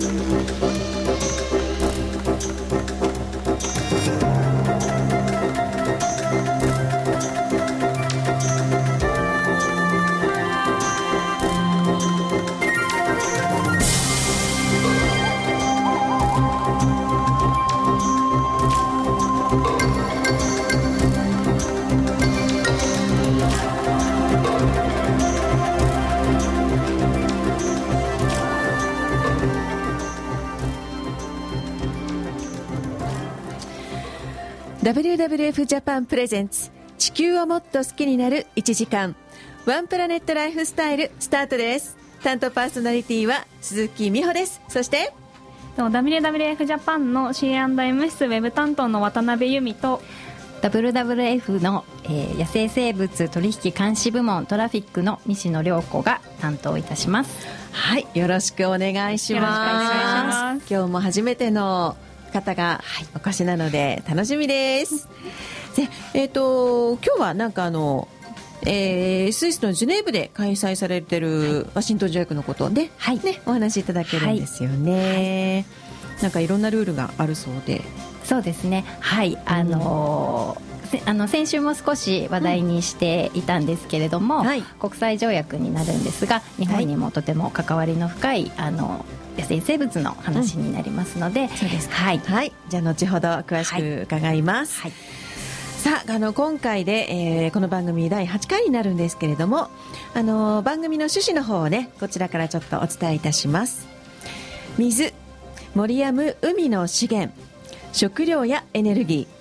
Música WWF ジャパン presents 地球をもっと好きになる1時間。ワンプラネットライフスタイルスタートです。担当パーソナリティは鈴木美穂です。そして WWF ジャパンの C&MS ウェブ担当の渡辺由美と WWF の、えー、野生生物取引監視部門トラフィックの西野涼子が担当いたします。はいよろしくお願いします。今日も初めての方がお越しなので楽しみです。で、えっ、ー、と今日はなんかあの。えー、スイスのジュネーブで開催されてるワシントン条約のことで、はい、ね、お話しいただけるんですよね、はい、なんかいろんなルールがあるそうで。そうですね。はい。あのーあの先週も少し話題にしていたんですけれども、うん。はい、国際条約になるんですが日本にもとても関わりの深いあの野生生物の話になりますので、うん、そうですはい、はい、じゃあ後ほど詳しく伺います、はい、さああの今回で、えー、この番組第8回になるんですけれどもあの番組の趣旨の方をねこちらからちょっとお伝えいたします。水盛りやむ海の資源食料やエネルギー。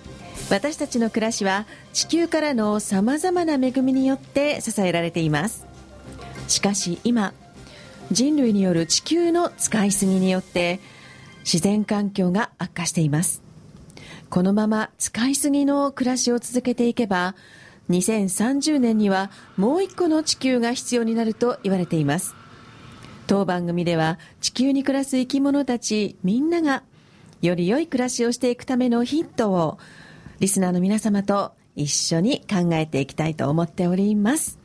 私たちの暮らしは地球からのさまざまな恵みによって支えられています。しかし今人類による地球の使いすぎによって自然環境が悪化しています。このまま使いすぎの暮らしを続けていけば2030年にはもう一個の地球が必要になると言われています。当番組では地球に暮らす生き物たちみんながより良い暮らしをしていくためのヒントをリスナーの皆様と一緒に考えていきたいと思っております。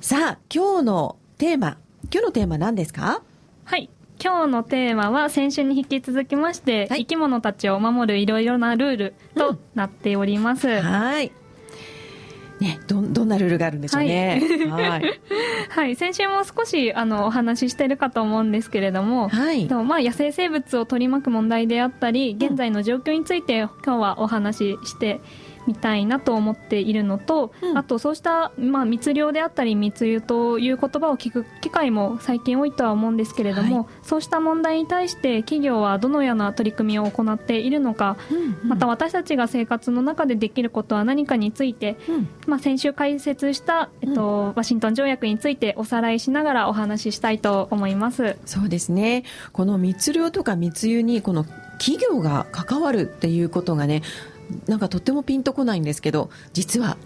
さあ今日のテーマ。今日のテーマ何ですか？はい。今日のテーマは先週に引き続きまして、はい、生き物たちを守るいろいろなルールとなっております、うん、はい。ね、どどんなルールがあるんでしょうね。はい、はい、先週も少しあのお話ししてるかと思うんですけれども、はい、まあ野生生物を取り巻く問題であったり、現在の状況について今日はお話ししてみたいなと思っているのと、うん、あとそうした、まあ、密漁であったり密輸という言葉を聞く機会も最近多いとは思うんですけれども、はい、そうした問題に対して企業はどのような取り組みを行っているのか、うんうん、また私たちが生活の中でできることは何かについて、うん、まあ、先週解説した、えっと、ワシントン条約についておさらいしながらお話ししたいと思います。そうですね。この密漁とか密輸にこの企業が関わるっていうことがねなんかとってもピンとこないんですけど実は、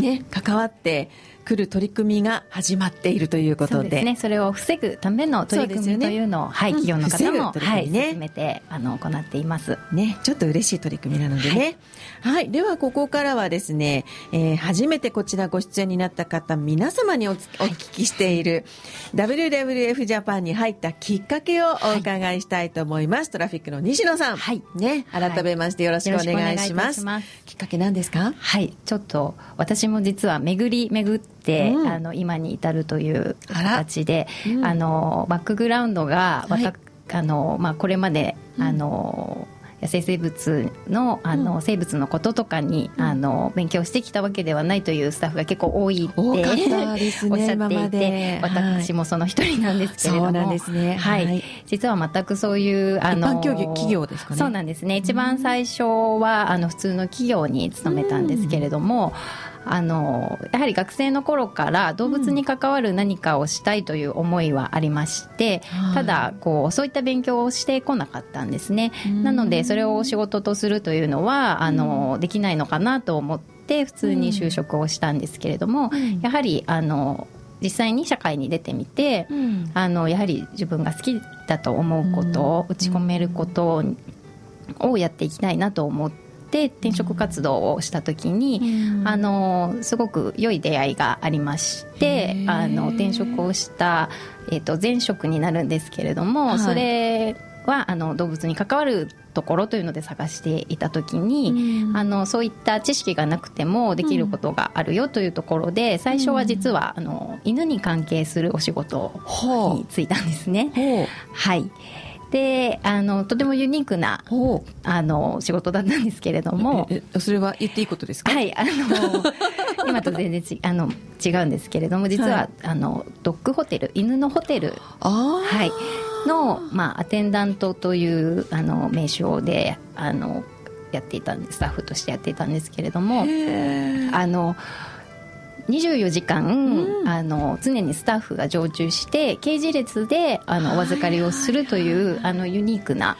ね、関わってくる取り組みが始まっているということで、ね、それを防ぐための取り組みというのを、ね、はい、企業の方も、はい、進めてあの行っています。ね、ちょっと嬉しい取り組みなのでね。はい、はい、ではここからはですね、えー、初めてこちらご出演になった方皆様におお聞きしている、はい、WWF ジャパンに入ったきっかけをお伺いしたいと思います。はい、トラフィックの西野さん、はい、ね、改めましてよろしくお願いします。ます。きっかけなんですか？はい、ちょっと私も実は巡り巡って、うん、あの今に至るという形であ、うん、あのバックグラウンドが、はい、あのまあ、これまで、あの野生生物のあの、うん、生物のこととかに、あの勉強してきたわけではないというスタッフが結構多いって、ね、おっしゃっていて私もその一人なんですけれども、ね、はい、はい、実は全くそういうあの企業ですかね。そうなんですね。一番最初はあの普通の企業に勤めたんですけれども、うんあのやはり学生の頃から動物に関わる何かをしたいという思いはありまして、うん、ただこうそういった勉強をしてこなかったんですね、うん、なのでそれを仕事とするというのはあの、できないのかなと思って普通に就職をしたんですけれども、やはりあの実際に社会に出てみて、うん、あのやはり自分が好きだと思うことを打ち込めることをやっていきたいなと思って。っで転職活動をした時に、あのすごく良い出会いがありましてあの転職をした、えーと、前職になるんですけれども、はい、それはあの動物に関わるところというので探していた時に、うん、あのそういった知識がなくてもできることがあるよというところで、うん、最初は実はあの犬に関係するお仕事に就いたんですね。はいであのとてもユニークなあの仕事だったんですけれども。それは言っていいことですか？はいあの 今と全然ちあの違うんですけれども実は、はい、あのドッグホテル犬のホテルはい。の、まあ、アテンダントというあの名称であのやっていたんですスタッフとしてやっていたんですけれどもあの24時間、うん、あの常にスタッフが常駐して刑事列であのお預かりをするというあのユニークな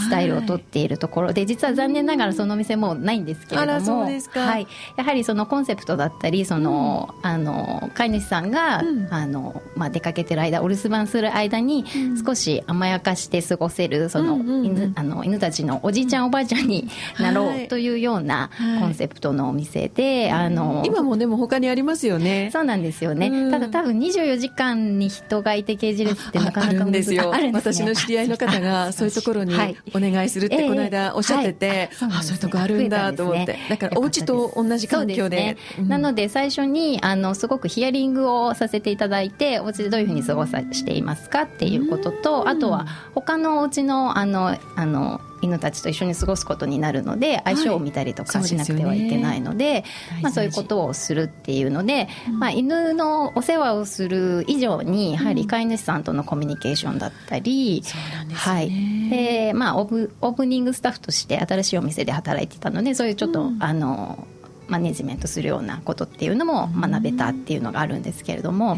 スタイルをとっているところで実は残念ながらそのお店もないんですけれども、はい、やはりそのコンセプトだったりその、うん、あの飼い主さんが、うん、あのまあ、出かけてる間お留守番する間に少し甘やかして過ごせるその犬,、あの犬たちのおじいちゃんおばあちゃんになろうというようなコンセプトのお店で、あの今もでも他にありますますよね。そうなんですよね。ただ多分24時間に人がいて刑事列ってなかなか難しい。あるんですよ。私の知り合いの方がそういうところにお願いするってこの間おっしゃってて、あ、そういうとこあるんだと思って。だからお家と同じ環境で。なので最初にあのすごくヒアリングをさせていただいて、お家でどういうふうに過ごさしていますかっていうことと、あとは他のお家のあのあの犬たちと一緒に過ごすことになるので相性を見たりとかしなくてはいけないのではいそうでまあ、そういうことをするっていうので、うん、まあ、犬のお世話をする以上にやはり飼い主さんとのコミュニケーションだったり、うん、はい。でまあ、オーオープニングスタッフとして新しいお店で働いてたのでそういうちょっと、うん、あのマネジメントするようなことっていうのも学べたっていうのがあるんですけれども。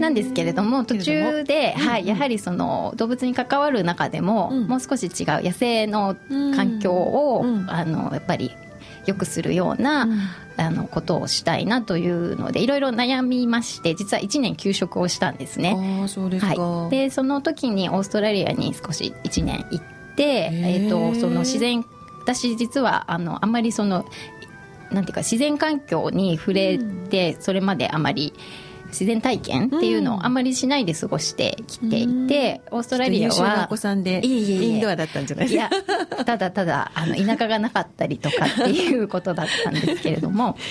なんですけれども途中で、はい、やはりその動物に関わる中でも、もう少し違う野生の環境を、あのやっぱり良くするような、あのことをしたいなというのでいろいろ悩みまして実は1年休職をしたんですね。あそうですか、はい、でその時にオーストラリアに少し1年行って、えーとその自然私実はあのあんまりそのなんていうか自然環境に触れて、それまであまり。自然体験っていうのをあんまりしないで過ごしてきていて、オーストラリアはお子さんでインドアだったんじゃないですか？いやただただあの田舎がなかったりとかっていうことだったんですけれども。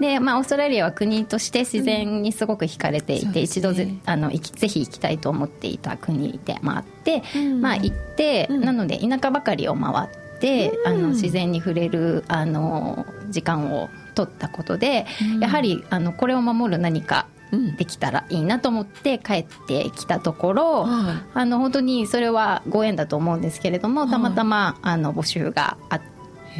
で、まあ、オーストラリアは国として自然にすごく惹かれていて、うんね、一度ぜあのぜひ行きたいと思っていた国でもあって、うん、まあ、行って、うん、なので田舎ばかりを回って、あの自然に触れるあの時間を取ったことで、やはりあのこれを守る何かできたらいいなと思って帰ってきたところ、あの本当にそれはご縁だと思うんですけれどもたまたまあの募集があって。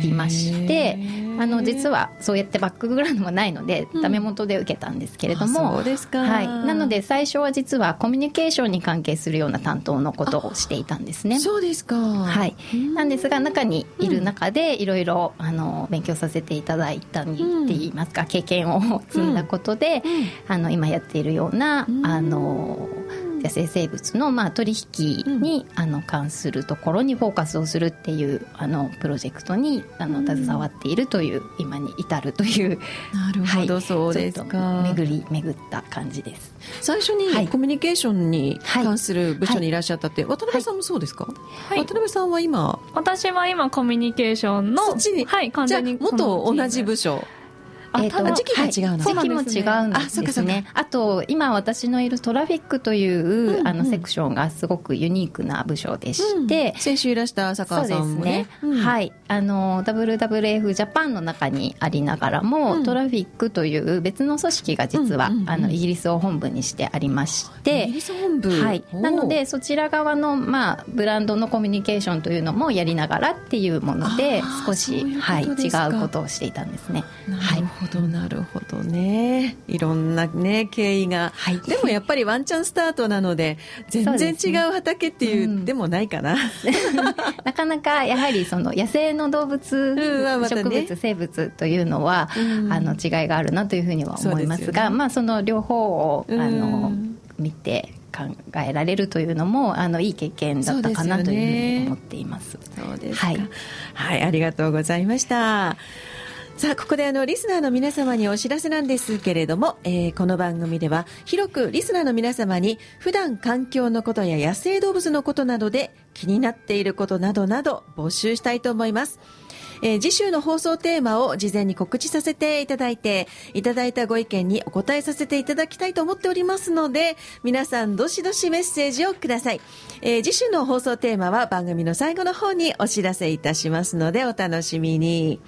いましてあの実はそうやってバックグラウンドもないので、ダメ元で受けたんですけれどもそうですか、はい、なので最初は実はコミュニケーションに関係するような担当のことをしていたんですね。そうですか。はい。なんですが中にいる中でいろいろ勉強させていただいたりって言いますか、経験を積んだことで、あの今やっているような、あの野生生物のまあ取引に、あの関するところにフォーカスをするっていうあのプロジェクトにあの携わっているという、今に至るというなるほど、はい、そうですか。巡り巡った感じです。最初にコミュニケーションに関する部署にいらっしゃったって、渡辺さんもそうですか、はい、渡辺さんは今？私は今コミュニケーションのそっちに、はい、完全に元同じ部署えー、と時期が違うの、時期も違うんですね。あと今私のいるトラフィックという、あのセクションがすごくユニークな部署でして、先週いらした浅川さんもね。はい。あの WWF ジャパンの中にありながらも、トラフィックという別の組織が実は、あのイギリスを本部にしてありましてイギリス本部？はい。なのでそちら側の、まあ、ブランドのコミュニケーションというのもやりながらっていうもので少しはい、違うことをしていたんですね。はいほどなるほどね。いろんなね経緯が、はい、でもやっぱりワンチャンスタートなので全然違う畑っていう、ね。うん、でもないかな。なかなかやはりその野生の動物、うんね、植物生物というのは、うん、あの違いがあるなというふうには思いますが、ね、まあその両方をあの、見て考えられるというのもあのいい経験だったかなというふうに思っています。そうですはい、はい、ありがとうございました。さあ、ここであの、リスナーの皆様にお知らせなんですけれども、えー、この番組では、広くリスナーの皆様に、普段環境のことや野生動物のことなどで気になっていることなどなど募集したいと思います。えー、次週の放送テーマを事前に告知させていただいて、いただいたご意見にお答えさせていただきたいと思っておりますので、皆さんどしどしメッセージをください。えー、次週の放送テーマは番組の最後の方にお知らせいたしますので、お楽しみに。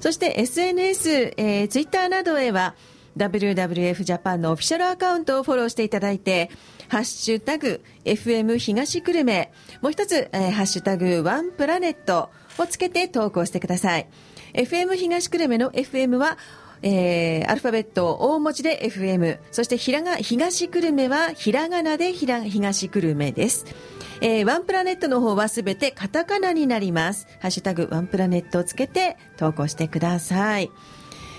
そして SNS、えー、Twitter などへは、WWF ジャパンのオフィシャルアカウントをフォローしていただいて、ハッシュタグ、FM 東久留米、もう一つ、えー、ハッシュタグ、ワンプラネット、をつけて投稿してください。FM 東久留米の FM は、えー、アルファベット大文字で FM、そしてひらが、東久留米はひらがなでひら東久留米です。えー、ワンプラネットの方はすべてカタカナになります。ハッシュタグワンプラネットをつけて投稿してください。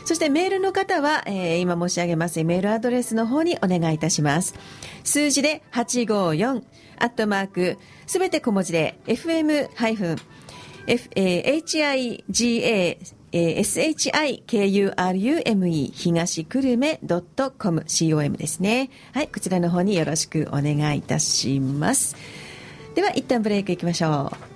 そしてメールの方は、えー、今申し上げますメールアドレスの方にお願いいたします。数字で854、アットマーク、すべて小文字で fm-higa shikurume 東久留米 .com COM ですね。はい、こちらの方によろしくお願いいたします。では、一旦ブレイクいきましょう。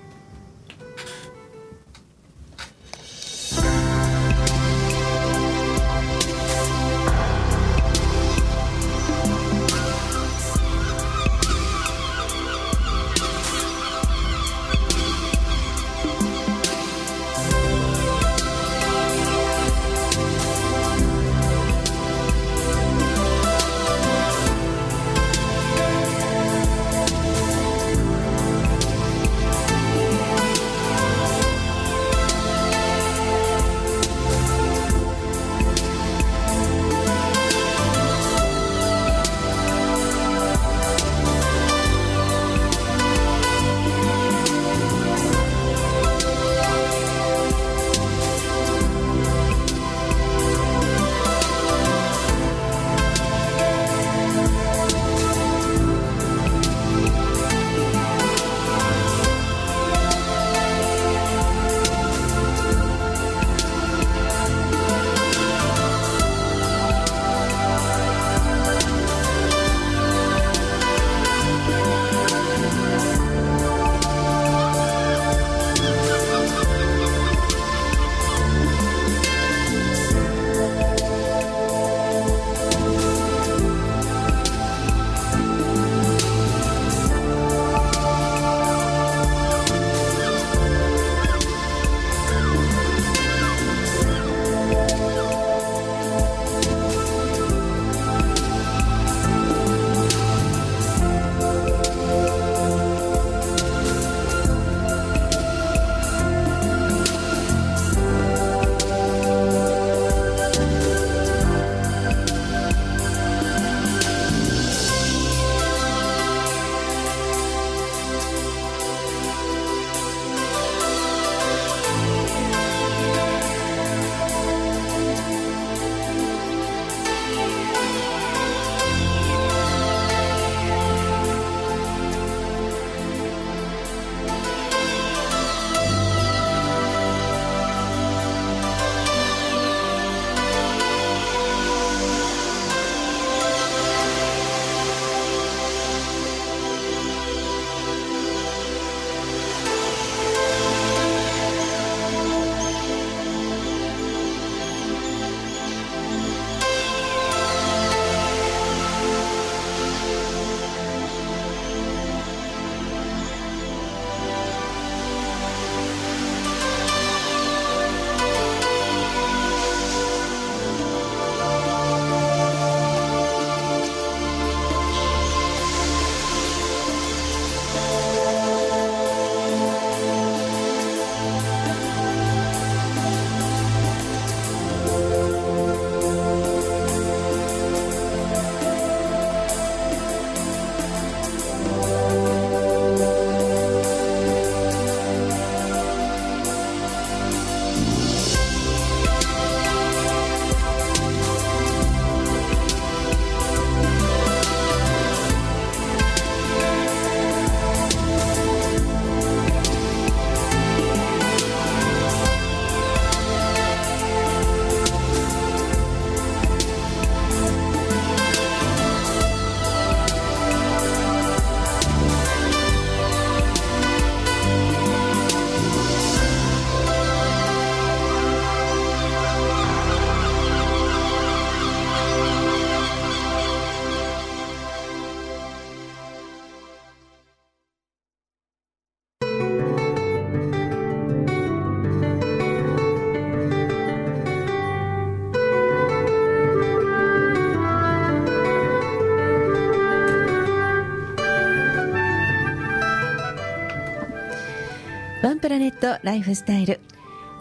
ラネットライフスタイル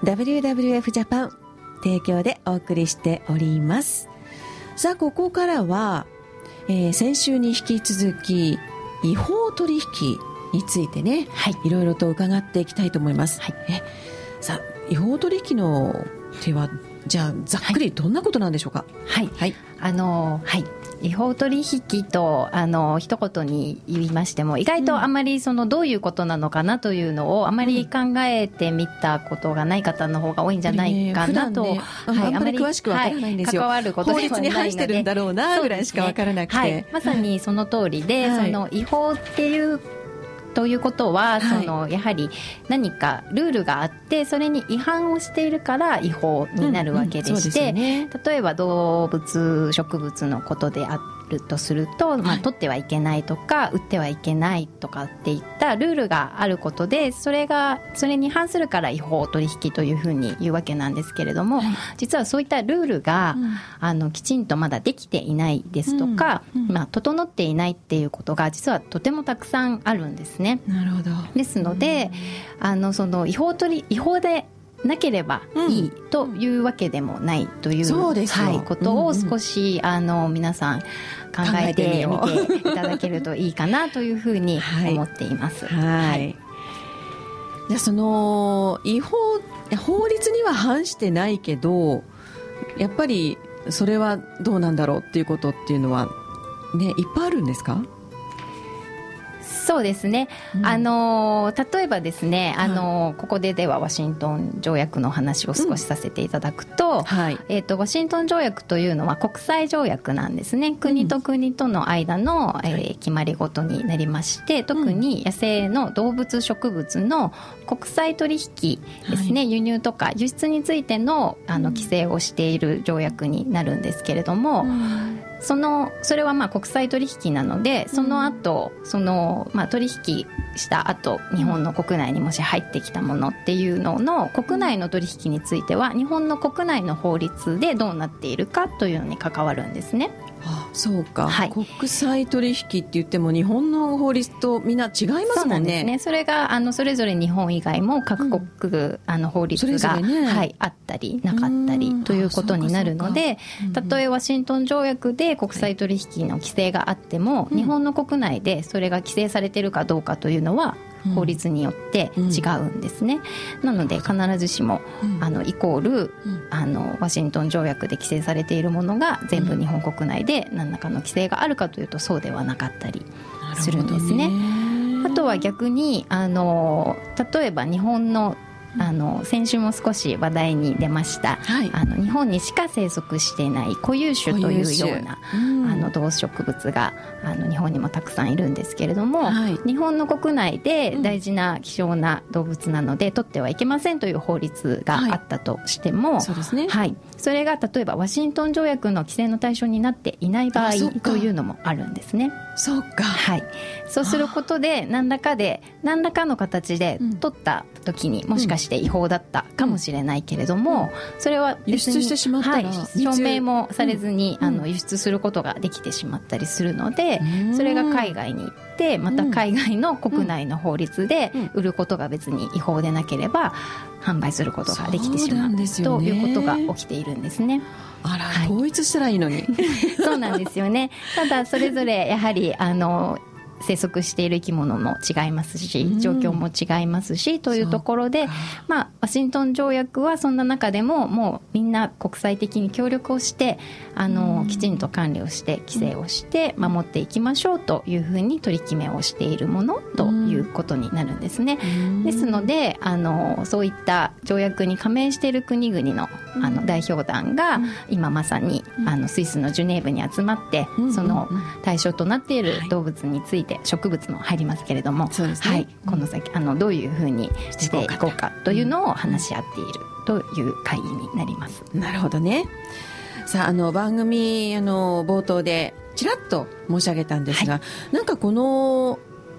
WWF ジャパン提供でお送りしております。さあここからは、えー、先週に引き続き違法取引についてね、はい、いろいろと伺っていきたいと思います、はい、えさあ違法取引の手はじゃあざっくりどんなことなんでしょうか？はい、はい、あのはい違法取引とあの一言に言いましても意外とあまりそのどういうことなのかなというのをあまり考えてみたことがない方の方が多いんじゃないかなと、ねね、はい、あまり詳しくわからないんですよ、はい、関わること法律に反してるんだろうなぐらいしかわからなくて、ねはい、まさにその通りで、その違法っていうということは、はい、そのやはり何かルールがあってそれに違反をしているから違法になるわけでして、うんうんね、例えば動物植物のことであるとすると、まあ、取ってはいけないとか売ってはいけないとかっていったルールがあることでそれがそれに反するから違法取引というふうに言うわけなんですけれども、はい、実はそういったルールが、うん、あのきちんとまだできていないですとか、うん。うん、まあ、整っていないっていうことが実はとてもたくさんあるんですね。なるほど。ですので、あのその違法取違法でなければいいというわけでもないという,、はい、ことを少し、あの皆さん考えてみていただけるといいかなというふうに思っています。はい、じゃあその違法法律には反してないけどやっぱりそれはどうなんだろうっていうことっていうのはねいっぱいあるんですか？そうですね、うん、あの例えばですね、あのここでではワシントン条約の話を少しさせていただくとうんはい、えーと、ワシントン条約というのは国際条約なんですね。国と国との間の、えー、決まり事になりまして特に野生の動物植物の国際取引ですね、はい、輸入とか輸出についてのあの規制をしている条約になるんですけれども、うんそのそれはまあ国際取引なのでその後、うん、そのまあ取引した後日本の国内にもし入ってきたものっていうのの国内の取引については日本の国内の法律でどうなっているかというのに関わるんですね。あそうか、はい、国際取引って言っても日本の法律とみんな違いますもんね。そね。それがあのそれぞれ日本以外も各国、うん、あの法律が、ね、はい、あったりなかったりということになるのでたとえワシントン条約で国際取引の規制があっても、日本の国内でそれが規制されているかどうかというのは法律によって違うんですね、なので必ずしも、あのイコール、あのワシントン条約で規制されているものが全部日本国内で何らかの規制があるかというとそうではなかったりするんですね。あとは逆にあの例えば日本のあの先週も少し話題に出ました、はい、あの日本にしか生息していない固有種というような、うん、あの動植物があの日本にもたくさんいるんですけれども、はい、日本の国内で大事な希少な動物なので、うん、取ってはいけませんという法律があったとしても、はい、そうですね。はい、それが例えばワシントン条約の規制の対象になっていない場合というのもあるんですね。そうか、はい、そうすることで何らかで何らかの形で取った時にもしかして違法だったかもしれないけれども、それは輸出してしまったら、はい、証明もされずに、あの輸出することができてしまったりするので、それが海外に行ってまた海外の国内の法律で売ることが別に違法でなければ販売することができてしまう、ね、ということが起きているんですね。あら、はい、統一したらいいのに。そうなんですよね。ただそれぞれやはりあの生息している生き物も違いますし状況も違いますし、というところで、まあ、ワシントン条約はそんな中でももうみんな国際的に協力をしてあのきちんと管理をして規制をして守っていきましょうというふうに取り決めをしているものということになるんですね。ですのであのそういった条約に加盟している国々のあの代表団が今まさにあのスイスのジュネーブに集まってその対象となっている動物についてて植物も入りますけれども、はい、この先あのどういうふうにしていこうかというのを話し合っていると。いう会議になります。なるほどね。さああの番組あの冒頭でちらっと申し上げたんですが、はい、なんかこの、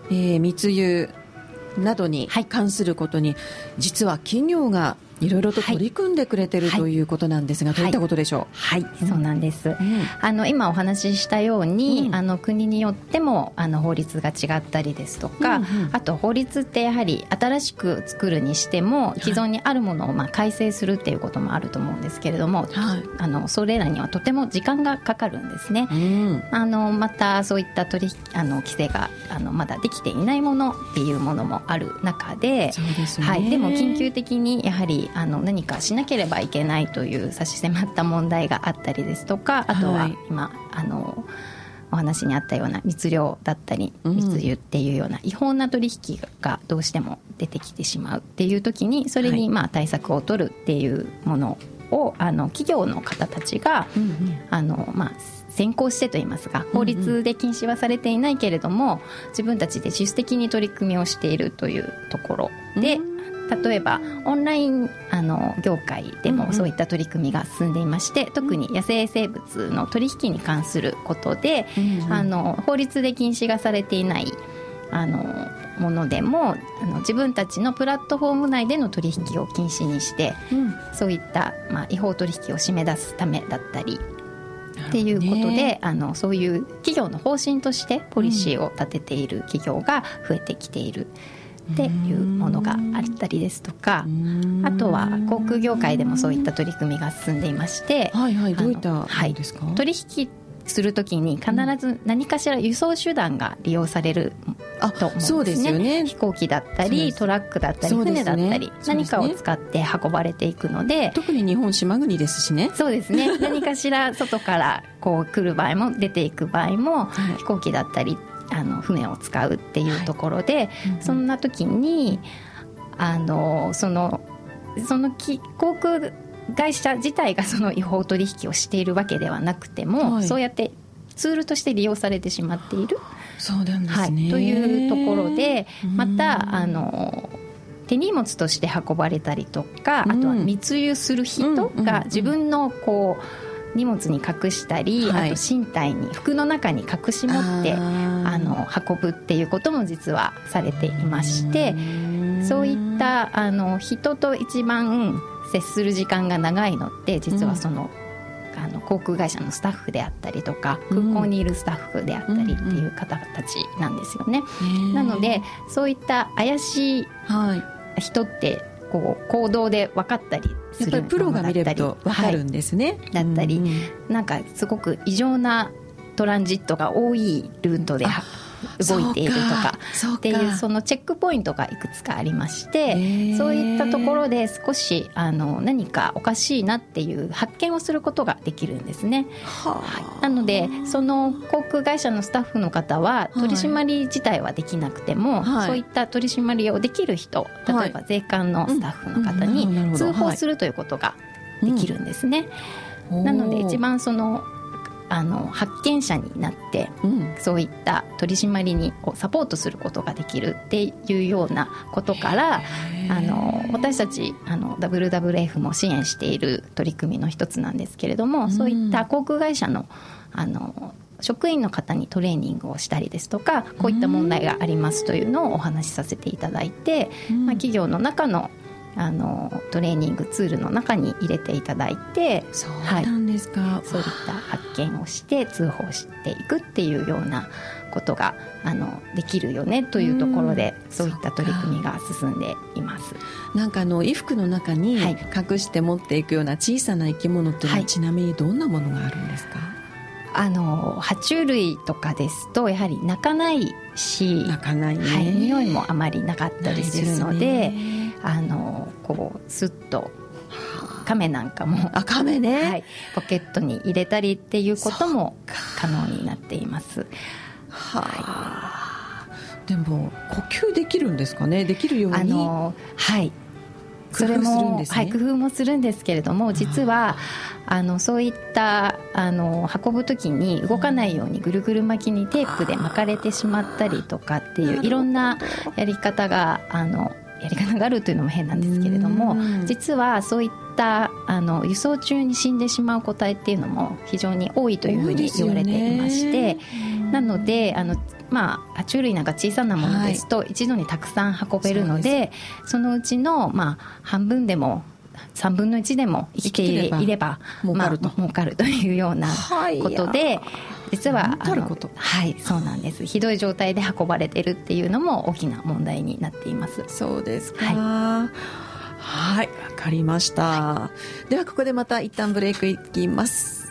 えー、密輸などに関することに、はい、実は企業がい。ろいろと取り組んでくれてる、はい、ということなんですが、どういったことでしょう？はい、はい、そうなんです、うん、あの今お話ししたように、うん、あの国によってもあの法律が違ったりですとか、うんうん、あと法律ってやはり新しく作るにしても既存にあるものをまあ改正するっていうこともあると思うんですけれども、はい、あのそれらにはとても時間がかかるんですね、うん、あのまたそういった取りあの規制があのまだできていないものっていうものもある中でそうです、ね、はい、でも緊急的にやはりあの何かしなければいけないという差し迫った問題があったりですとかあとは今、はい、あのお話にあったような密漁だったり密輸っていうような違法な取引がどうしても出てきてしまうっていう時にそれにまあ対策を取るっていうものをあの企業の方たちが、あのまあ先行してといいますか法律で禁止はされていないけれども、自分たちで自主的に取り組みをしているというところで、例えばオンラインあの業界でもそういった取り組みが進んでいまして、うんうん、特に野生生物の取引に関することで、うんうん、あの法律で禁止がされていないあのものでもあの自分たちのプラットフォーム内での取引を禁止にして、うん、そういった、まあ、違法取引を締め出すためだったりっていうことで、ね、あのそういう企業の方針としてポリシーを立てている企業が増えてきている。っていうものがあったりですとかあとは航空業界でもそういった取り組みが進んでいましてはいはいどういったですか、はい、取引するときに必ず何かしら輸送手段が利用されると思うんですね,、そうですよね。飛行機だったりトラックだったり、船だったり、何かを使って運ばれていくので特に日本島国ですしね。そうですね。何かしら外からこう来る場合も出ていく場合も、飛行機だったりあの船を使うっていうところで、はい。そんな時にあのそのその航空会社自体がその違法取引をしているわけではなくても、はい、そうやってツールとして利用されてしまっている。そうなんですね、はい、というところでまたあの手荷物として運ばれたりとか、あとは密輸する人が自分のこう荷物に隠したり、あと身体に服の中に隠し持ってあの運ぶっていうことも実はされていましてそういったあの人と一番接する時間が長いのって実はその、うん、あの航空会社のスタッフであったりとか空港にいるスタッフであったりっていう方たちなんですよね。なのでそういった怪しい。人ってこう行動で分かったりするプロが見れると分かるんですね。はい、だったり、うん、なんかすごく異常なトランジットが多いルートで動いているとか。っていうそのチェックポイントがいくつかありましてそういったところで少しあの何かおかしいなっていう発見をすることができるんですね。はい、なのでその航空会社のスタッフの方は取り締まり自体はできなくても、はい、そういった取り締まりをできる人例えば税関のスタッフの方に通報するということができるんですね。なので一番そのあの発見者になって、うん、そういった取り締まりにをサポートすることができるっていうようなことからあの私たちあの WWF も支援している取り組みの一つなんですけれども、うん、そういった航空会社のあの職員の方にトレーニングをしたりですとかこういった問題がありますというのをお話しさせていただいて、まあ、企業の中のあのトレーニングツールの中に入れていただいてそうなんですか、はい、そういった発見をして通報していくっていうようなことがあのできるよねというところでそういった取り組みが進んでいます。なんかあの衣服の中に隠して持っていくような小さな生き物というのは、はい、ちなみにどんなものがあるんですか？あの爬虫類とかですとやはり鳴かないし鳴かない、ね、はい、匂いもあまりなかったりするので。あのこうスッと亀なんかも。あ亀ね、はい、ポケットに入れたりっていうことも可能になっています。はあ、でも呼吸できるんですかね？できるように。あのはい。それも、ね、はい、工夫もするんですけれども実はあのそういったあの運ぶ時に動かないようにぐるぐる巻きにテープで巻かれてしまったりとかっていういろんなやり方があのやり方があるというのも変なんですけれども実はそういったあの輸送中に死んでしまう個体っていうのも非常に多いというふうに言われていまして、なのであのまあ、爬虫類なんか小さなものですと一度にたくさん運べるのでそのうちの、まあ、半分でも3分の1でも生きていれば儲かると、まあ、儲かるというようなことで、実ははいそうなんです。ひどい状態で運ばれてるっていうのも大きな問題になっています。そうですか。はいわかりました、はい、ではここでまた一旦ブレイクいきます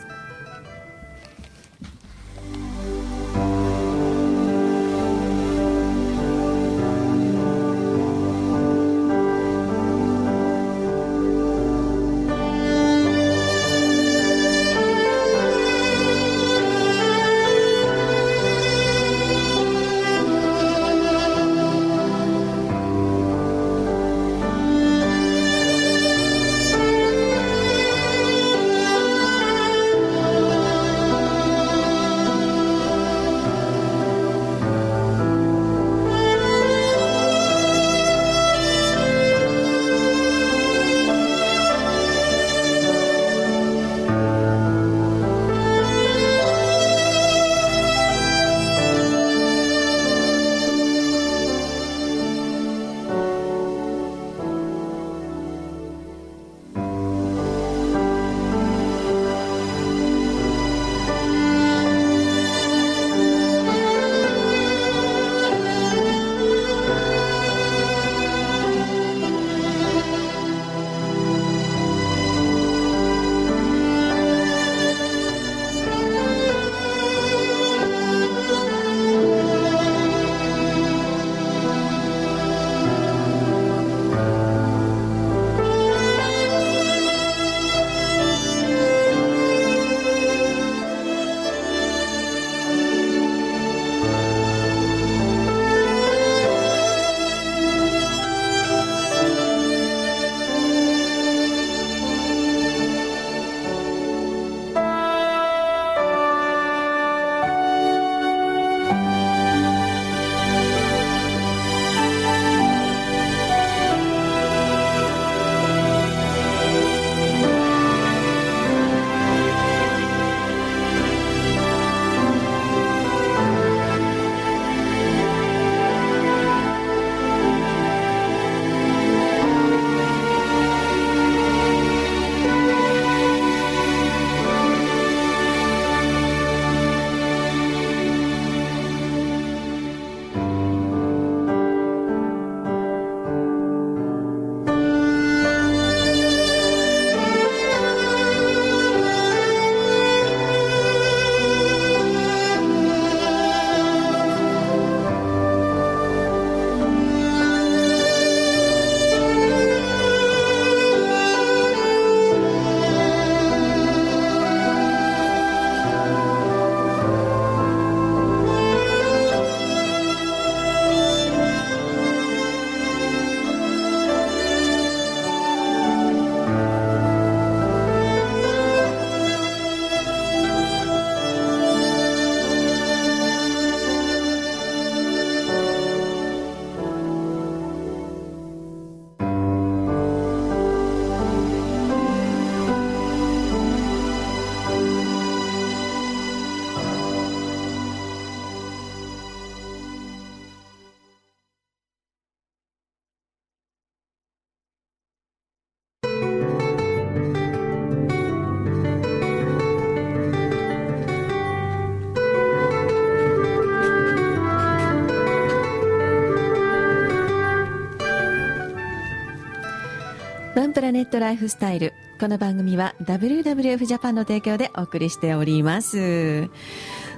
プラネットライフスタイル。この番組は WWF ジャパンの提供でお送りしております。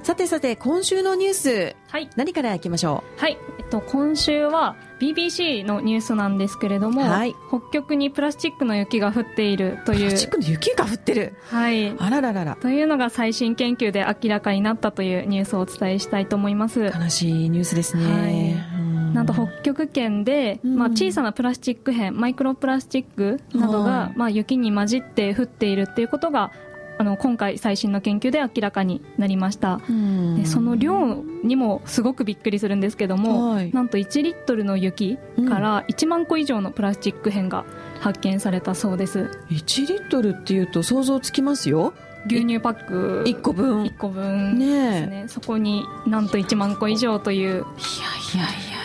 さてさて今週のニュース、はい、何からいきましょう？はい、えっと、今週は BBC のニュースなんですけれども、はい、北極にプラスチックの雪が降っているという。プラスチックの雪が降ってる。はい。あらららら。というのが最新研究で明らかになったというニュースをお伝えしたいと思います。悲しいニュースですね、はいなんと北極圏で、まあ、小さなプラスチック片マイクロプラスチックなどが、まあ、雪に混じって降っているっていうことがあの今回最新の研究で明らかになりました。でその量にもすごくびっくりするんですけども、はい、なんと1リットルの雪から1万個以上のプラスチック片が発見されたそうです。1リットルっていうと想像つきますよ？牛乳パック1個分。1個分ですね、ね、そこになんと1万個以上といういやいやいや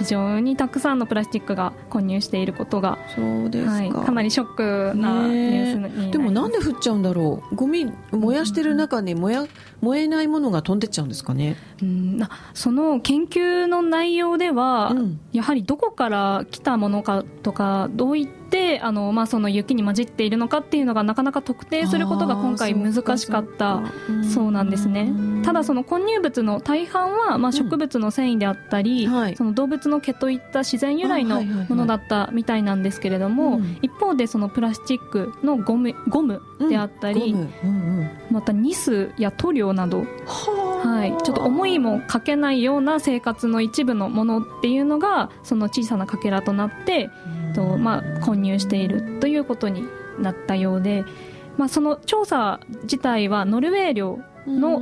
非常にたくさんのプラスチックが混入していることがそうですか。はい、かなりショックなニュースにでもなんで降っちゃうんだろうゴミ燃やしてる中に燃や燃えないものが飛んでっちゃうんですかね？うん。その研究の内容では、うん、やはりどこから来たものかとかどういったってあの、まあ、その雪に混じっているのかっていうのがなかなか特定することが今回難しかったそうなんですね。ただその混入物の大半は、まあ、植物の繊維であったり、うんはい、その動物の毛といった自然由来のものだったみたいなんですけれども、一方でそのプラスチックのゴムゴムであったり、うん。うんうん、またニスや塗料などはい、ちょっと思いもかけないような生活の一部のものっていうのがその小さなかけらとなって、とまあ、混入しているということになったようで、まあ、その調査自体はノルウェー領の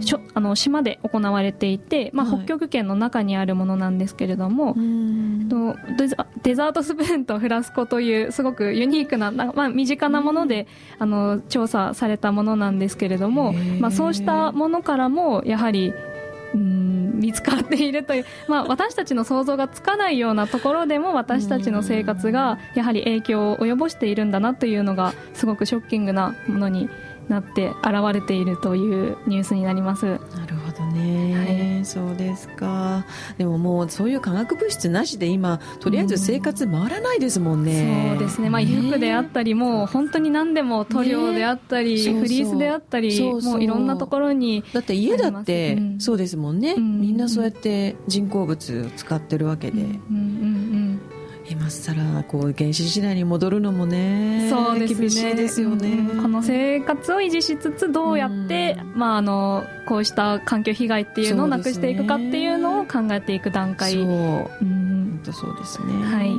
しょあの島で行われていて、まあ、北極圏の中にあるものなんですけれども、はい、デザデザートスプーンとフラスコというすごくユニークなまあ、身近なもので、あの調査されたものなんですけれども、まあ、そうしたものからもやはりうん見つかっているという、まあ、私たちの想像がつかないようなところでも私たちの生活がやはり影響を及ぼしているんだなというのがすごくショッキングなものになって現れているというニュースになります。なるほどね、はい、そうですか。でももうそういう化学物質なしで今とりあえず生活回らないですもんね、うん、そうですね、まあ、衣服であったりも本当に何でも塗料であったり、ね、フリースであったりもういろんなところにだって家だってそうですもんね、うん、みんなそうやって人工物を使ってるわけで、うんうんうん今更こう原始時代に戻るのもねそうですね。厳しいですよね、この生活を維持しつつどうやって、うん、まあ、あのこうした環境被害っていうのをなくしていくかっていうのを考えていく段階。そう、うん、本当そうですね。はい。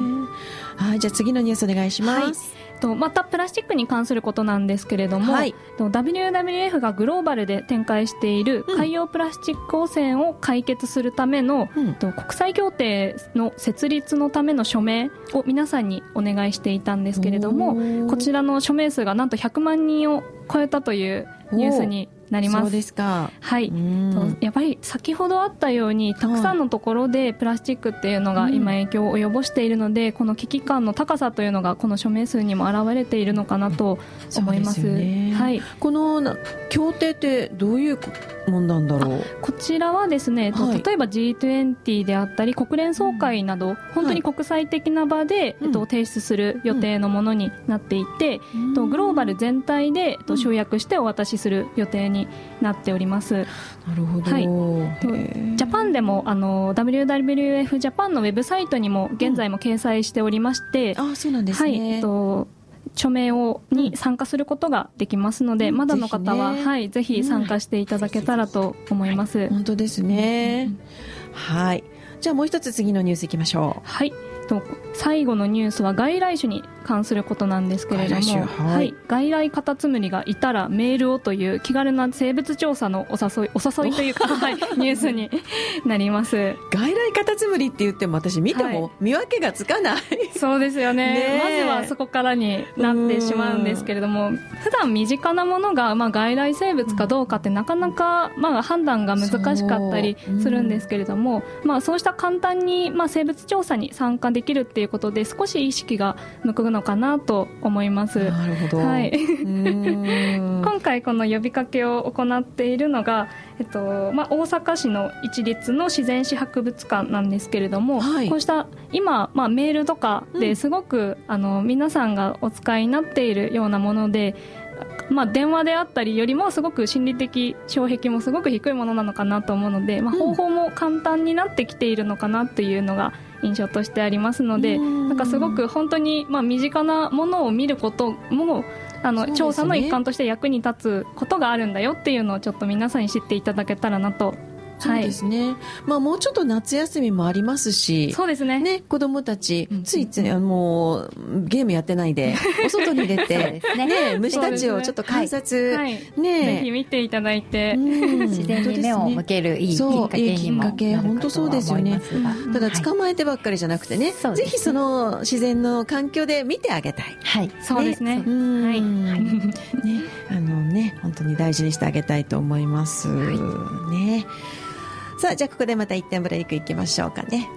はい。じゃあ次のニュースお願いします、はいとまたプラスチックに関することなんですけれども、はい、WWF がグローバルで展開している海洋プラスチック汚染を解決するための、うん、国際協定の設立のための署名を皆さんにお願いしていたんですけれどもこちらの署名数がなんと100万人を超えたというニュースになります。そうですか。はい。やっぱり先ほどあったように、たくさんのところでプラスチックっていうのが今影響を及ぼしているので、この危機感の高さというのがこの署名数にも表れているのかなと思います。すね、はい。この協定ってどういうもんなんだろう。こちらはですね、はい、例えば G20 であったり国連総会など、うん、本当に国際的な場で、はい、えっと、提出する予定のものになっていて、うん、とグローバル全体で、えっと、集約してお渡しする予定になっております。なるほど、はい、ジャパンでもあの WWF ジャパンのウェブサイトにも現在も掲載しておりまして、うん、あそうなんですね、はい。えっと署名をに参加することができますので、うん、まだの方は、ね、はい、ぜひ参加していただけたらと思います。本当ですね、うん、はい。じゃあもう一つ次のニュースいきましょう。はい。と最後のニュースは外来種に関することなんですけれども、はい、はい、外来カタツムリがいたらメールをという気軽な生物調査のお誘いお誘いというか、はい、ニュースになります。外来カタツムリって言っても私見ても見分けがつかない、はい、そうですよね。ねまずはそこからになってしまうんですけれども普段身近なものが、まあ、外来生物かどうかってなかなか、まあ、判断が難しかったりするんですけれどもそう,、まあ、そうした簡単に、まあ、生物調査に参加できるっていうことで少し意識が向くのかなと思います。なるほど。はい。今回この呼びかけを行っているのが、えっとまあ、大阪市の一律の自然史博物館なんですけれども、はい、こうした今、まあ、メールとかですごく、うん、あの皆さんがお使いになっているようなものでまあ、電話であったりよりもすごく心理的障壁もすごく低いものなのかなと思うので、まあ、方法も簡単になってきているのかなというのが印象としてありますので、なんかすごく本当にまあ身近なものを見ることもあの、ね、調査の一環として役に立つことがあるんだよっていうのをちょっと皆さんに知っていただけたらなとそうですね、はい、まあ、もうちょっと夏休みもありますしそうですね。ね子供たち、ついついあのもうゲームやってないで お外に出てね、ね、虫たちをちょっと観察、はい、ね。ぜひ見ていただいて、自然に目を向けるいいきっかけにもなるか本当そうですよね。ただ捕まえてばっかりじゃなくてね、はい、ぜひその自然の環境で見てあげたい。はい。そうですね。はい、ねあのね本当に大事にしてあげたいと思います、ねさあじゃあここでまた一点ブレイクいきましょうかね。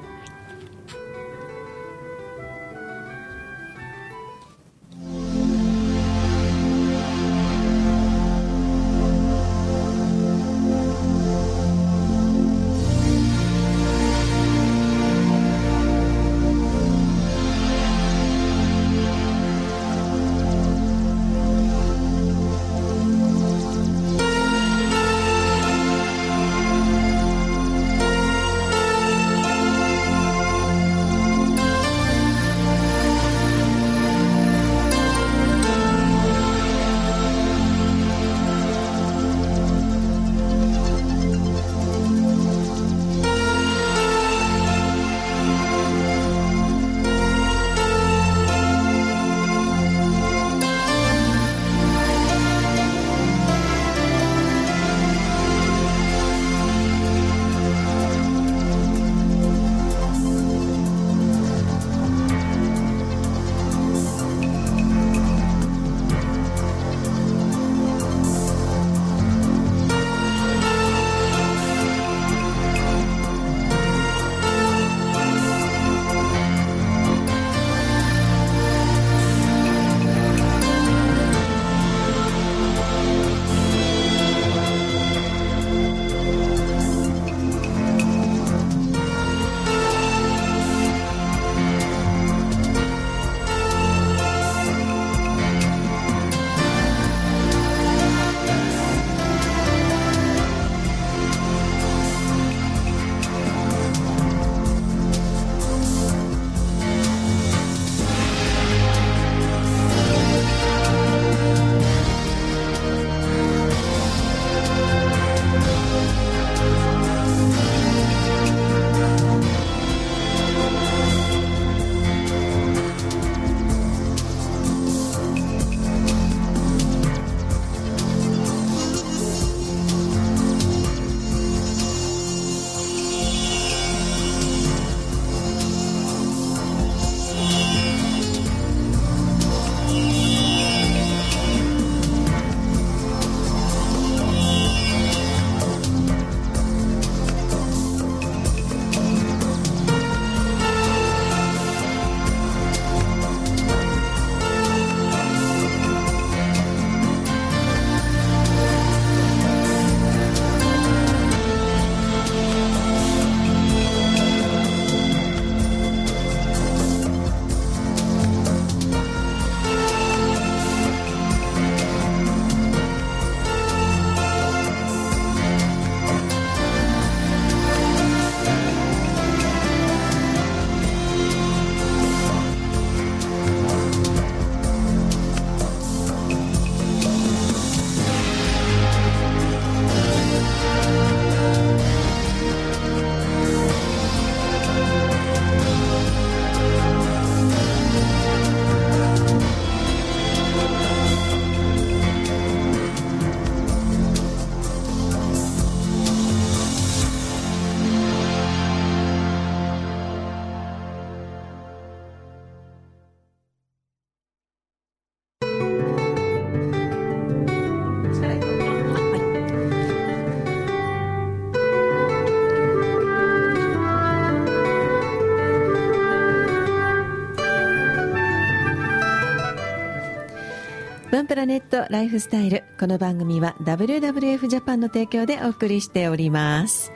ンプラネットライフスタイルこの番組は WWF ジャパンの提供でお送りしております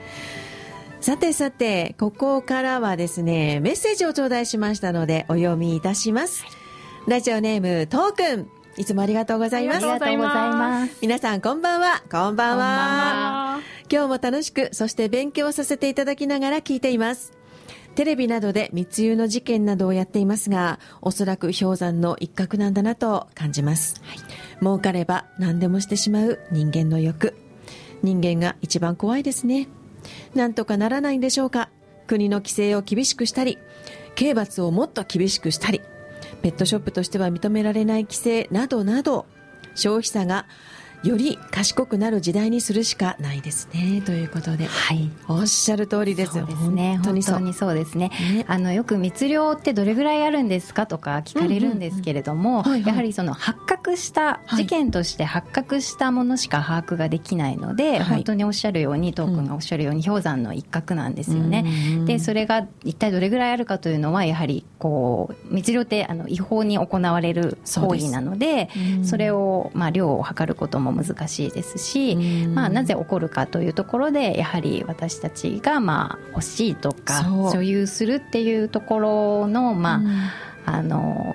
さてさてここからはですねメッセージを頂戴しましたのでお読みいたします、ラジオネームトークンいつもありがとうございます。ありがとうございます。皆さんこんばんは。こんばんは。今日も楽しく、そして勉強させていただきながら聞いています。テレビなどで密輸の事件などをやっていますが、おそらく氷山の一角なんだなと感じます。はい、儲かれば何でもしてしまう人間の欲。人間が一番怖いですね。なんとかならないんでしょうか。国の規制を厳しくしたり、刑罰をもっと厳しくしたり、ペットショップとしては認められない規制などなど、消費者がより賢くなる時代にするしかないですね。ということで、はい、おっしゃる通りです。そうですね。本当にそう。にそうですね、ね、あのよく密漁ってどれぐらいあるんですかとか聞かれるんですけれども、やはりその発覚した事件として発覚したものしか把握ができないので、はい、本当におっしゃるようにトークンがおっしゃるように氷山の一角なんですよね、うん、でそれが一体どれぐらいあるかというのはやはりこう密漁ってあの違法に行われる行為なのでそれをまあ量を測ることもも難しいですし、まあ、なぜ起こるかというところでやはり私たちがまあ欲しいとか所有するっていうところの,、まああの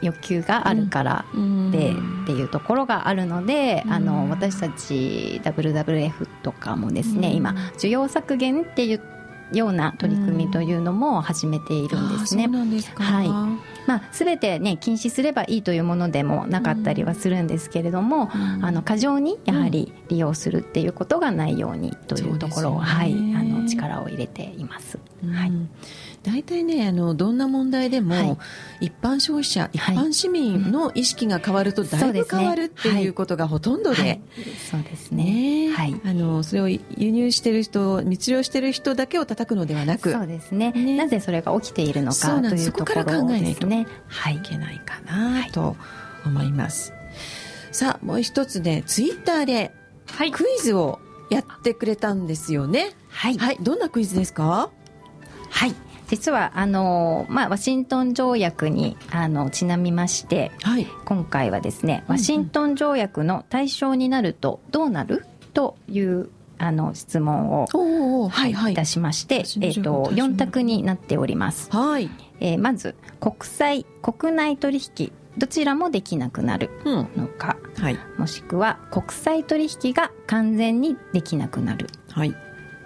欲求があるからで、っていうところがあるので、あの私たち WWF とかもですね、今需要削減って言ってような取り組みというのも始めているんですね。はい。まあ、全て、ね、禁止すればいいというものでもなかったりはするんですけれども、あの過剰にやはり利用するっていうことがないようにというところを、はい、あの力を入れています。はい大体ねあのどんな問題でも、はい、一般消費者、一般市民の意識が変わるとだいぶ変わるっていうことがほとんどで、そうですね、はい、あのそれを輸入してる人密漁してる人だけを叩くのではなくそうですね、ね、なぜそれが起きているのかというところ考えないとい。けないかなと思います、さあもう一つねツイッターでクイズをやってくれたんですよね。はい、はい、どんなクイズですか？はい実はあの、まあ、ワシントン条約にあのちなみまして、はい、今回はですねワシントン条約の対象になるとどうなるというあの質問を、はい、はい、いたしまして、えーと、4択になっております、はい。えー、まず国際国内取引どちらもできなくなるのか、うん、はい、もしくは国際取引が完全にできなくなる、はい、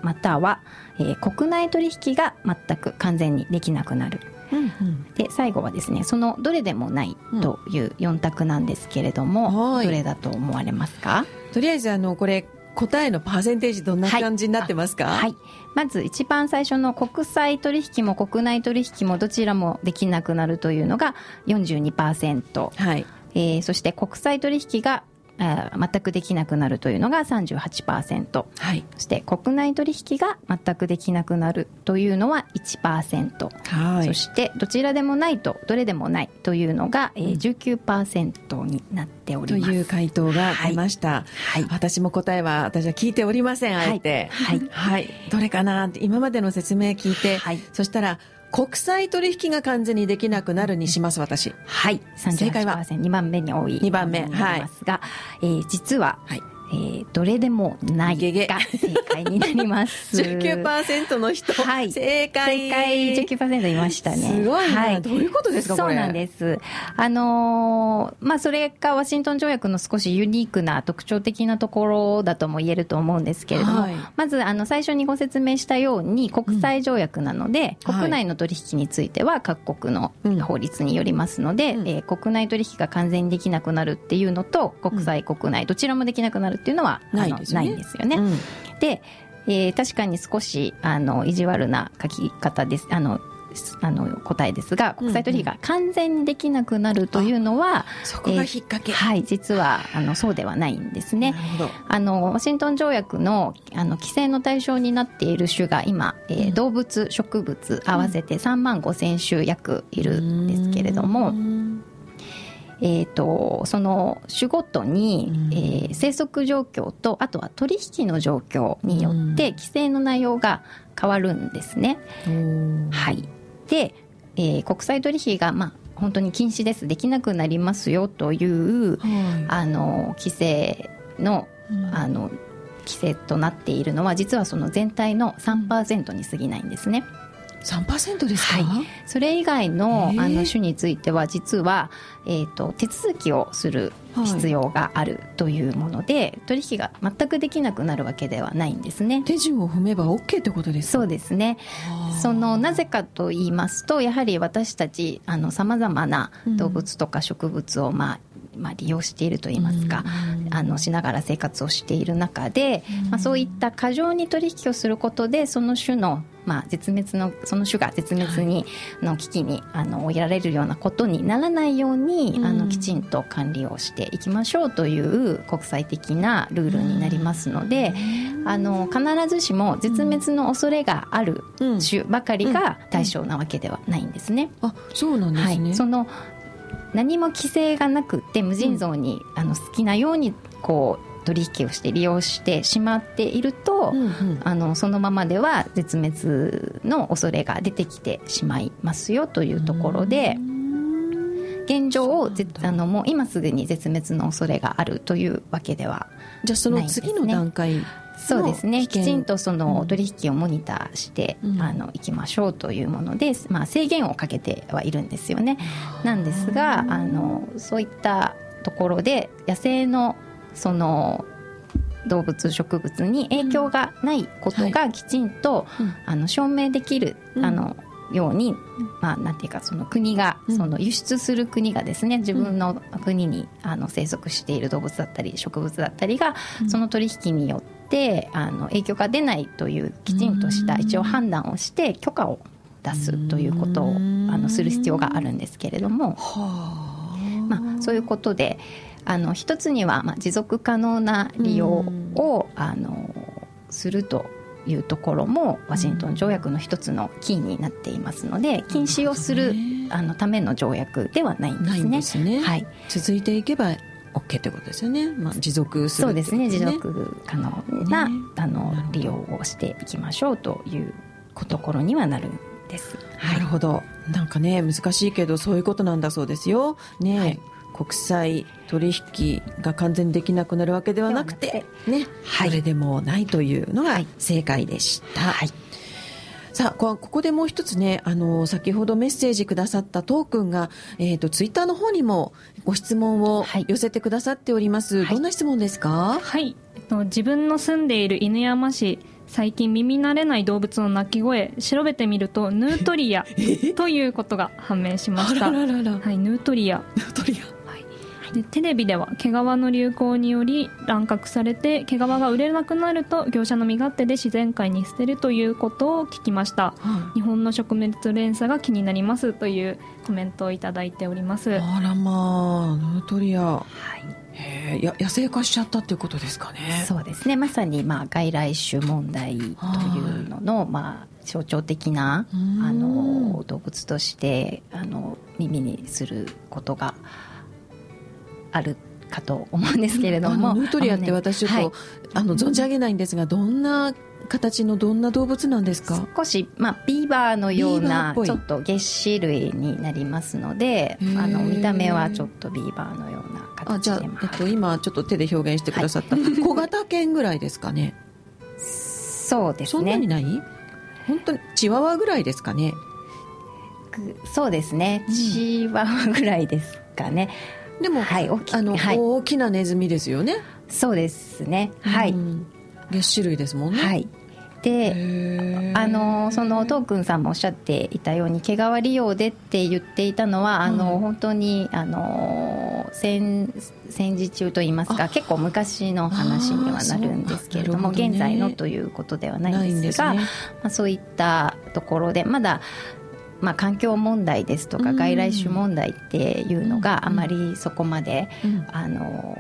またはえー、国内取引が全く完全にできなくなる。うんうん、で最後はですねそのどれでもないという4択なんですけれども、うん、どれだと思われますか？とりあえずあのこれ答えのパーセンテージどんな感じになってますか、はい、はい、まず一番最初の国際取引も国内取引もどちらもできなくなるというのが42%、はい。えー、そして国際取引が全くできなくなるというのが38%、はい、そして国内取引が全くできなくなるというのは1%、はい、そしてどちらでもないとどれでもないというのが、えー、19%になっております。という回答が出ました、はい、はい、私も答えは私は聞いておりませんあえて、はい、はい、どれかなって今までの説明聞いて、はい、そしたら国際取引が完全にできなくなるにします私。はい。正解は。2番目に多い。2番目。はい。ますが、えー、実は、はいえー、どれでもないが正解になります。19%の人、はい、正解。正解。19%いましたね。すごい、はい、どういうことですかそうなんです。あのー、まあそれがワシントン条約の少しユニークな特徴的なところだとも言えると思うんですけれども、はい、まずあの最初にご説明したように国際条約なので、うん、国内の取引については各国の法律によりますので、うん、えー、国内取引が完全にできなくなるっていうのと国際国内どちらもできなくなるっていうのはないですよね。ないんですよね。うん、で、えー、確かに少しあの意地悪な書き方です。あのあの答えですが国際取引が完全にできなくなるというのは、うんうん、そこが引っ掛け、えー、はい実はあのそうではないんですね。あのワシントン条約のあの規制の対象になっている種が今、えー、動物植物合わせて3万5千種約いるんですけれども、うんえーと、その種ごとに、うん、えー、生息状況とあとは取引の状況によって規制の内容が変わるんですね。はい、で、えー、国際取引が、まあ本当に禁止です。できなくなりますよという、はい、あの規制の,、あの規制となっているのは実はその全体の3%に過ぎないんですね。3%ですか、はい、それ以外のあの種については実は、えーと、手続きをする必要があるというもので、はい、取引が全くできなくなるわけではないんですね。手順を踏めば OK ってことですか？そうですね。そのなぜかと言いますとやはり私たちさまざまな動物とか植物を、まあ、まあ、利用しているといいますか、うん、あのしながら生活をしている中で、うん、まあ、そういった過剰に取引をすることでその種のまあ、絶滅のその種が絶滅に、の危機にあの追いやられるようなことにならないように、あのきちんと管理をしていきましょうという国際的なルールになりますので、あの必ずしも絶滅の恐れがある種ばかりが対象なわけではないんですね。あそうなんですね、はい、その何も規制がなくて無尽蔵に、あの好きなようにこう取引をして利用してしまっていると、うんうん、あのそのままでは絶滅の恐れが出てきてしまいますよというところで。現状をあのもう今すぐに絶滅の恐れがあるというわけではじゃあその次の段階そうですね。きちんとその取引をモニターして、うん、あのいきましょうというもので、まあ、制限をかけてはいるんですよね。なんですがあのそういったところで野生のその動物植物に影響がないことがきちんと、あの証明できる、あのように、まあ、なんていうかその国が、その輸出する国がですね自分の国にあの生息している動物だったり植物だったりが、その取引によってあの影響が出ないというきちんとした一応判断をして許可を出すということをあのする必要があるんですけれども、まあ、そういうことであの一つには、まあ、持続可能な利用を、あのするというところもワシントン条約の一つのキーになっていますので禁止をする、あのための条約ではないんですね。すね。はい、続いていけば OK ってことですよね、まあ、持続する、ね、そうですね。持続可能な、ね、あの利用をしていきましょうというところにはなるんです、はい、なるほど。なんかね難しいけどそういうことなんだそうですよ。ね、はい。国際取引が完全にできなくなるわけではなくてね、はい、それでもないというのが正解でした。はいさあここでもう一つねあの先ほどメッセージくださったトークンが、えーと、ツイッターの方にもご質問を寄せてくださっております、はい、どんな質問ですか？はい、えっと、自分の住んでいる犬山市最近耳慣れない動物の鳴き声調べてみるとヌートリアということが判明しました。はい、ヌートリア。ヌートリアでテレビでは毛皮の流行により乱獲されて毛皮が売れなくなると業者の身勝手で自然界に捨てるということを聞きました、はい、日本の植物連鎖が気になりますというコメントをいただいております。あらまあヌートリア。はい。や野生化しちゃったっていうことですかね。そうですね。まさにまあ外来種問題というのの、まあ象徴的なあの動物としてあの耳にすることがあるかと思うんですけれども、ヌートリアって私ちょっと、ねはい、あの存じ上げないんですがどんな形のどんな動物なんですか？少し、まあ、ビーバーのようなちょっと月種類になりますのであの見た目はちょっとビーバーのような形じゃあ、えっと、今ちょっと手で表現してくださった、はい、小型犬ぐらいですかね？そうですね。そんなにない？本当にチワワぐらいですかね？そうですね、チワワぐらいですかねでも、はい、大きあの、はい、大きなネズミですよね。そうですね。はい。月種類ですもんね。はい。であのそのトークンさんもおっしゃっていたように毛皮利用でって言っていたのはあの、本当にあの戦戦時中といいますか結構昔の話にはなるんですけれども、ね、現在のということではないんですが、ね、まあ、そういったところでまだまあ、環境問題ですとか外来種問題っていうのがあまりそこまで、あの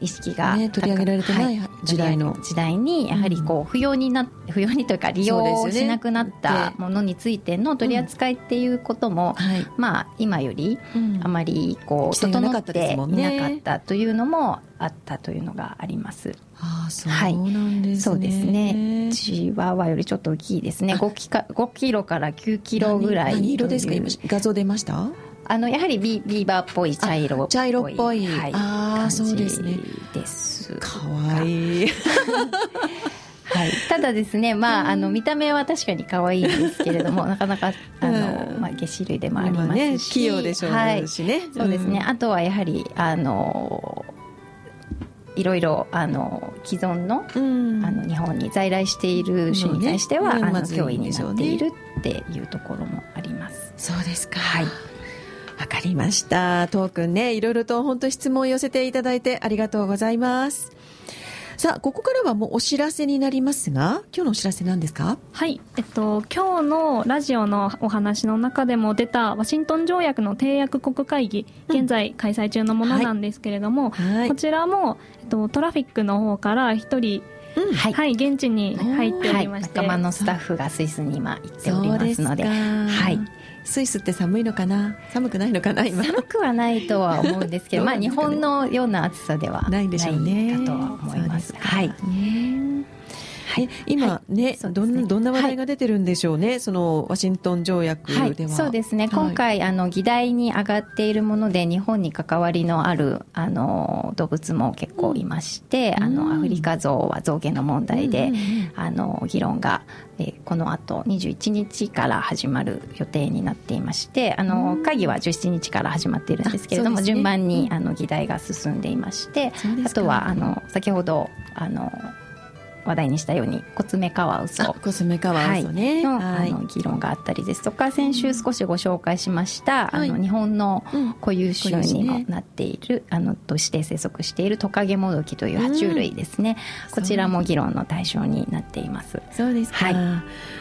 意識が、ね、取り上げられてない時代の、時代にやはりこう不要にな不要にというか利用しなくなったものについての取り扱いっていうことも、まあ今よりあまりこう整っていなかったというのもあったというのがあります。そうなんですね、そうですね。チワワよりちょっと大きいですね。5, キか5キロから9キロぐらい何色ですか？今画像出ました？あのやはりビビーバーっぽい茶色っぽい。茶色っぽい、はい、ああそうですね。です。かわいい。はい、ただですね、まあ、あの見た目は確かに可愛いんですけれども なかなかあの、まあ、下種類でもありますし、ね、器用でしょうしね、はい、そうですね、あとはやはりあのいろいろあの既存の,、あの日本に在来している種に対しては、ね、あの脅威になっているっていうところもあります。そうですか、はいわかりました。トークンね、いろいろと本当質問を寄せていただいてありがとうございます。さあ、ここからはもうお知らせになりますが、今日のお知らせ何ですか？はい。えっと、今日のラジオのお話の中でも出たワシントン条約の締約国会議、現在開催中のものなんですけれども、はい、こちらも、えっと、トラフィックの方から一人、うん、はい、はい、現地に入っておりまして、仲間のスタッフがスイスに今行っておりますので、はい。スイスって寒いのかな？寒くないのかな今？寒くはないとは思うんですけど まあ日本のような暑さではないんでしょうね。かとは思いますはいはい、今ね、はい、どんどんな話題が出てるんでしょうね、はい、そのワシントン条約では、はい、そうですね、今回あの議題に上がっているもので日本に関わりのあるあの動物も結構いまして、うん、あのアフリカゾウは象牙の問題で、うんうんうん、あの議論がえこの後21日から始まる予定になっていましてあの会議は17日から始まっているんですけれども、ね、順番にあの議題が進んでいましてあとはあの先ほどあの話題にしたようにコツメカワウソ。コツメカワウソね、はい、のあの議論があったりです。とか先週少しご紹介しました、あの日本の固有種にもなっている、あのとして生息しているトカゲモドキという爬虫類ですね、こちらも議論の対象になっています。そうですか、はい、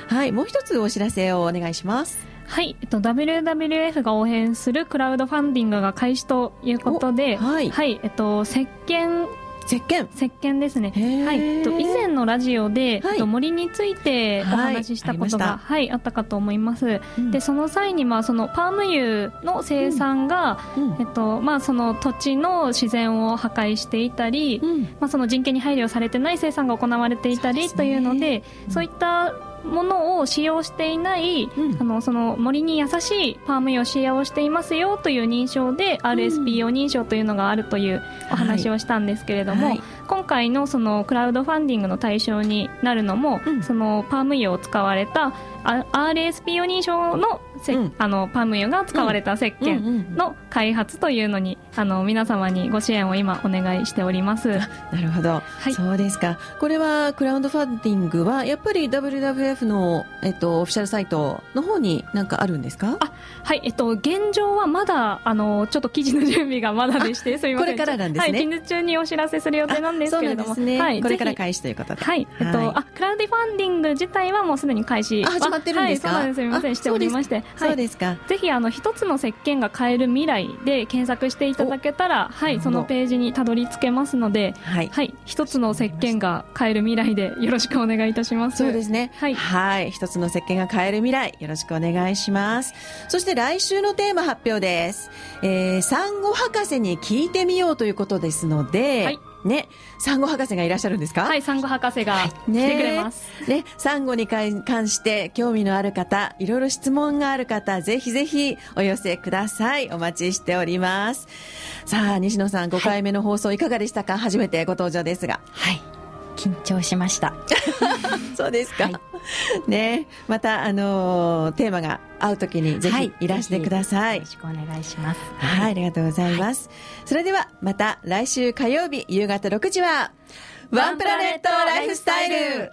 はい、もう一つお知らせをお願いします。はい、えっと、WWF が応援するクラウドファンディングが開始ということで、はい、はい、えっと、石鹸石鹸。石鹸ですね。はい。と以前のラジオで、はい、と森についてお話ししたことが、はい、はい、あったかと思います、うん、でその際にまあそのパーム油の生産が、うん、えっとまあ、その土地の自然を破壊していたり、うん、まあ、その人権に配慮されてない生産が行われていたりというのでそういったものを使用していない、うん、あのその森に優しいパーム油を使用していますよという認証で RSPO 認証というのがあるというお話をしたんですけれども、はい。はい、今回のそのクラウドファンディングの対象になるのも、うん、そのパーム油を使われた RSPO 認証のせ、うん、あのパーム油が使われた石鹸の開発というのに、あの皆様にご支援を今お願いしております。なるほど、はい、そうですか。これはクラウドファンディングはやっぱり WWF のえっとオフィシャルサイトの方になんかあるんですか？あ、はいえっと現状はまだあのちょっと記事の準備がまだでしてすみません。これからなんですね。はい、近日中にお知らせする予定なんですけれども、ね、はい、これから開始ということで。はい、えっと、はい、あクラウドファンディング自体はもうすでに開始。始まってるんですか？はい、そうなんです。すみませんしておりまして、そうですか。ぜひあの一つの石鹸が買える未来で検索していただけたら、はい、そのページにたどり着けますので、はい、はい、一つの石鹸が買える未来でよろしくお願いいたします。そうですね。はい、はい、一つの石鹸が買える未来よろしくお願いします。そして来週のテーマ発表です。えー、産後博士に聞いてみようということですので、はいね、産後博士がいらっしゃるんですか？はい、産後博士が来てくれます。ね、ね産後に関して興味のある方、いろいろ質問がある方、ぜひぜひお寄せください。お待ちしております。さあ、西野さん、5回目の放送いかがでしたか、はい、初めてご登場ですが。はい。緊張しました。そうですか。はい、ね、またあのー、テーマが合うときにぜひいらしてください。はい、よろしくお願いします。はい、ありがとうございます。それではまた来週火曜日夕方6時はワンプラネットライフスタイル